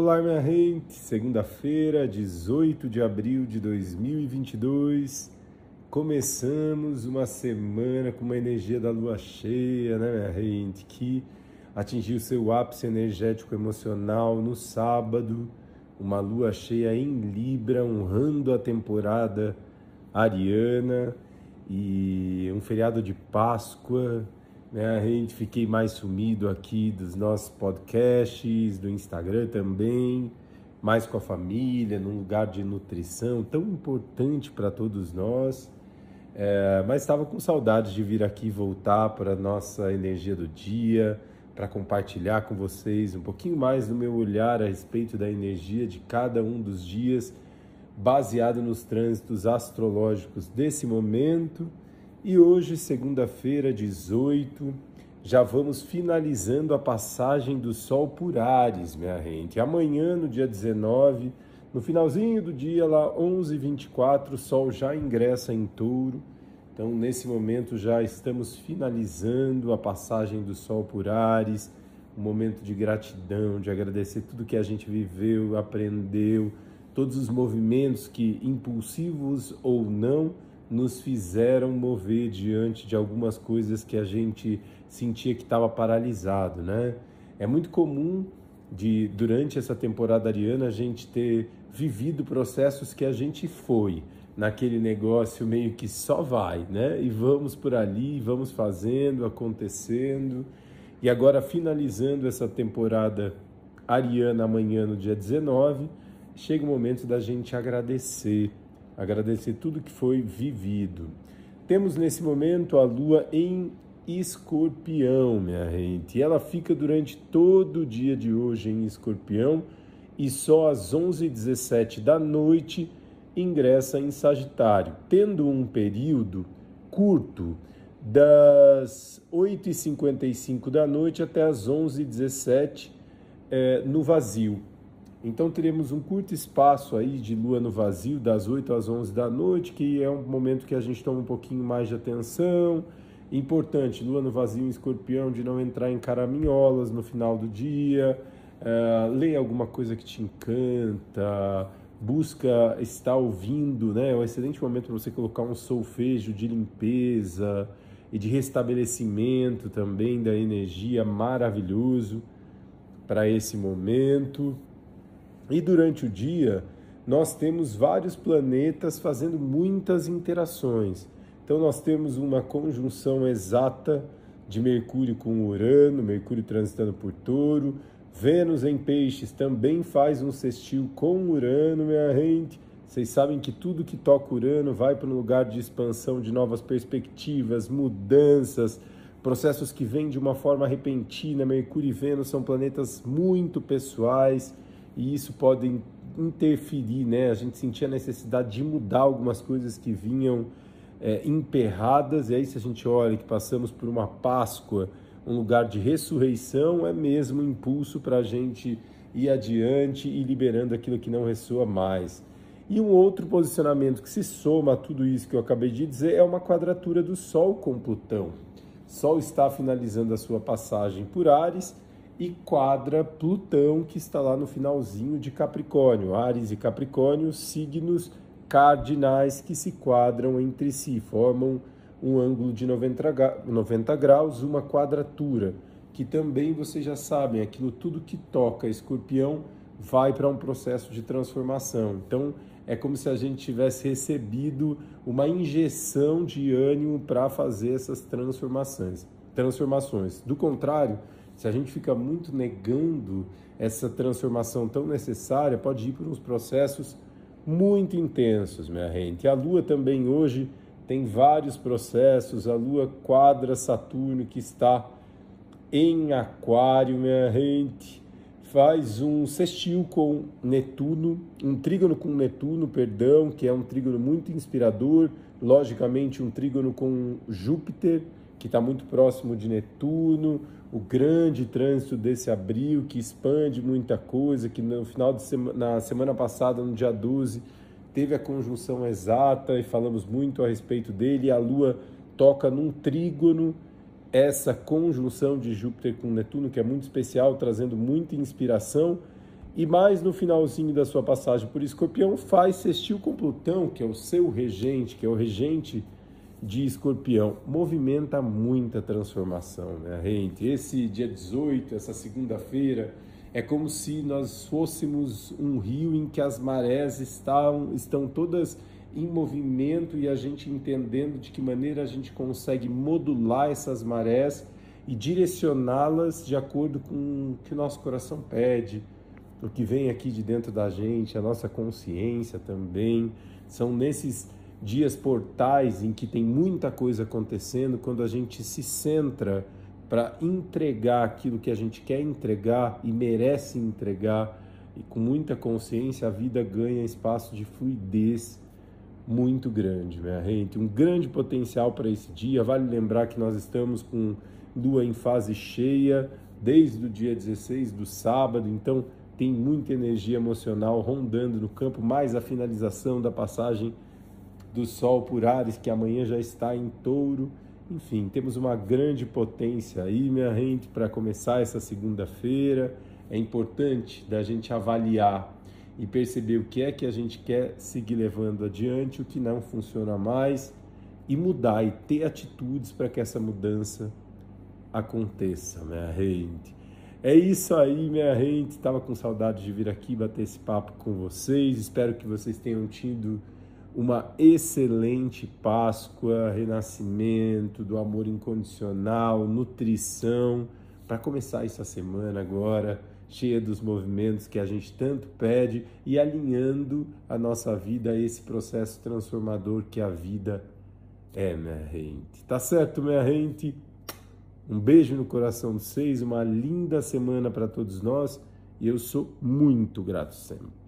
Olá, minha gente! Segunda-feira, 18 de abril de 2022. Começamos uma semana com uma energia da lua cheia, né, minha gente? Que atingiu seu ápice energético emocional no sábado. Uma lua cheia em Libra, honrando a temporada ariana. E um feriado de Páscoa, né? A gente fiquei mais sumido aqui dos nossos podcasts, do Instagram também, mais com a família, num lugar de nutrição tão importante para todos nós. É, mas estava com saudades de vir aqui voltar para a nossa energia do dia, para compartilhar com vocês um pouquinho mais do meu olhar a respeito da energia de cada um dos dias, baseado nos trânsitos astrológicos desse momento e hoje, segunda-feira, 18, já vamos finalizando a passagem do Sol por Ares, minha gente. Amanhã, no dia 19, no finalzinho do dia, lá 11h24, o Sol já ingressa em Touro. Então, nesse momento, já estamos finalizando a passagem do Sol por Ares, um momento de gratidão, de agradecer tudo que a gente viveu, aprendeu, todos os movimentos que, impulsivos ou não, nos fizeram mover diante de algumas coisas que a gente sentia que estava paralisado, né? É muito comum de durante essa temporada ariana a gente ter vivido processos que a gente foi naquele negócio meio que só vai, né? E vamos por ali, vamos fazendo, acontecendo. E agora finalizando essa temporada ariana amanhã no dia 19, chega o momento da gente agradecer agradecer tudo que foi vivido. Temos nesse momento a lua em escorpião, minha gente. E ela fica durante todo o dia de hoje em escorpião e só às 11h17 da noite ingressa em Sagitário, tendo um período curto das 8h55 da noite até as 11h17 é, no vazio. Então teremos um curto espaço aí de lua no vazio, das 8 às 11 da noite, que é um momento que a gente toma um pouquinho mais de atenção. Importante, lua no vazio em escorpião, de não entrar em caraminholas no final do dia. Uh, leia alguma coisa que te encanta, busca estar ouvindo, né? É um excelente momento para você colocar um solfejo de limpeza e de restabelecimento também da energia, maravilhoso para esse momento. E durante o dia, nós temos vários planetas fazendo muitas interações. Então, nós temos uma conjunção exata de Mercúrio com Urano, Mercúrio transitando por Touro. Vênus em Peixes também faz um sextil com Urano, minha gente. Vocês sabem que tudo que toca Urano vai para um lugar de expansão, de novas perspectivas, mudanças, processos que vêm de uma forma repentina. Mercúrio e Vênus são planetas muito pessoais e isso pode interferir, né? A gente sentia a necessidade de mudar algumas coisas que vinham é, emperradas, e aí se a gente olha que passamos por uma Páscoa, um lugar de ressurreição, é mesmo um impulso para a gente ir adiante e liberando aquilo que não ressoa mais. E um outro posicionamento que se soma a tudo isso que eu acabei de dizer é uma quadratura do Sol com Plutão. Sol está finalizando a sua passagem por Ares e quadra Plutão, que está lá no finalzinho de Capricórnio. Ares e Capricórnio, signos cardinais que se quadram entre si, formam um ângulo de 90, 90 graus, uma quadratura, que também vocês já sabem, aquilo tudo que toca escorpião vai para um processo de transformação. Então, é como se a gente tivesse recebido uma injeção de ânimo para fazer essas transformações. Transformações. Do contrário, se a gente fica muito negando essa transformação tão necessária, pode ir por uns processos muito intensos, minha gente. A Lua também hoje tem vários processos. A Lua quadra Saturno, que está em Aquário, minha gente. Faz um sextil com Netuno, um trígono com Netuno, perdão, que é um trígono muito inspirador. Logicamente, um trígono com Júpiter, que está muito próximo de Netuno o grande trânsito desse abril que expande muita coisa, que no final de semana, na semana passada, no dia 12, teve a conjunção exata e falamos muito a respeito dele. A Lua toca num trígono essa conjunção de Júpiter com Netuno, que é muito especial, trazendo muita inspiração. E mais no finalzinho da sua passagem por Escorpião, faz sextil com Plutão, que é o seu regente, que é o regente de Escorpião. Movimenta muita transformação, né, gente? Esse dia 18, essa segunda-feira, é como se nós fôssemos um rio em que as marés estão, estão todas em movimento e a gente entendendo de que maneira a gente consegue modular essas marés e direcioná-las de acordo com o que o nosso coração pede, o que vem aqui de dentro da gente, a nossa consciência também. São nesses dias portais em que tem muita coisa acontecendo, quando a gente se centra para entregar aquilo que a gente quer entregar e merece entregar, e com muita consciência a vida ganha espaço de fluidez muito grande, minha gente. Um grande potencial para esse dia. Vale lembrar que nós estamos com lua em fase cheia desde o dia 16 do sábado, então tem muita energia emocional rondando no campo, mais a finalização da passagem do Sol por Ares, que amanhã já está em touro. Enfim, temos uma grande potência aí, minha gente, para começar essa segunda-feira. É importante da gente avaliar e perceber o que é que a gente quer seguir levando adiante, o que não funciona mais e mudar e ter atitudes para que essa mudança aconteça, minha gente. É isso aí, minha gente. Estava com saudade de vir aqui bater esse papo com vocês. Espero que vocês tenham tido uma excelente Páscoa, renascimento do amor incondicional, nutrição, para começar essa semana agora cheia dos movimentos que a gente tanto pede e alinhando a nossa vida a esse processo transformador que a vida é, minha gente. Tá certo, minha gente? Um beijo no coração de vocês, uma linda semana para todos nós e eu sou muito grato sempre.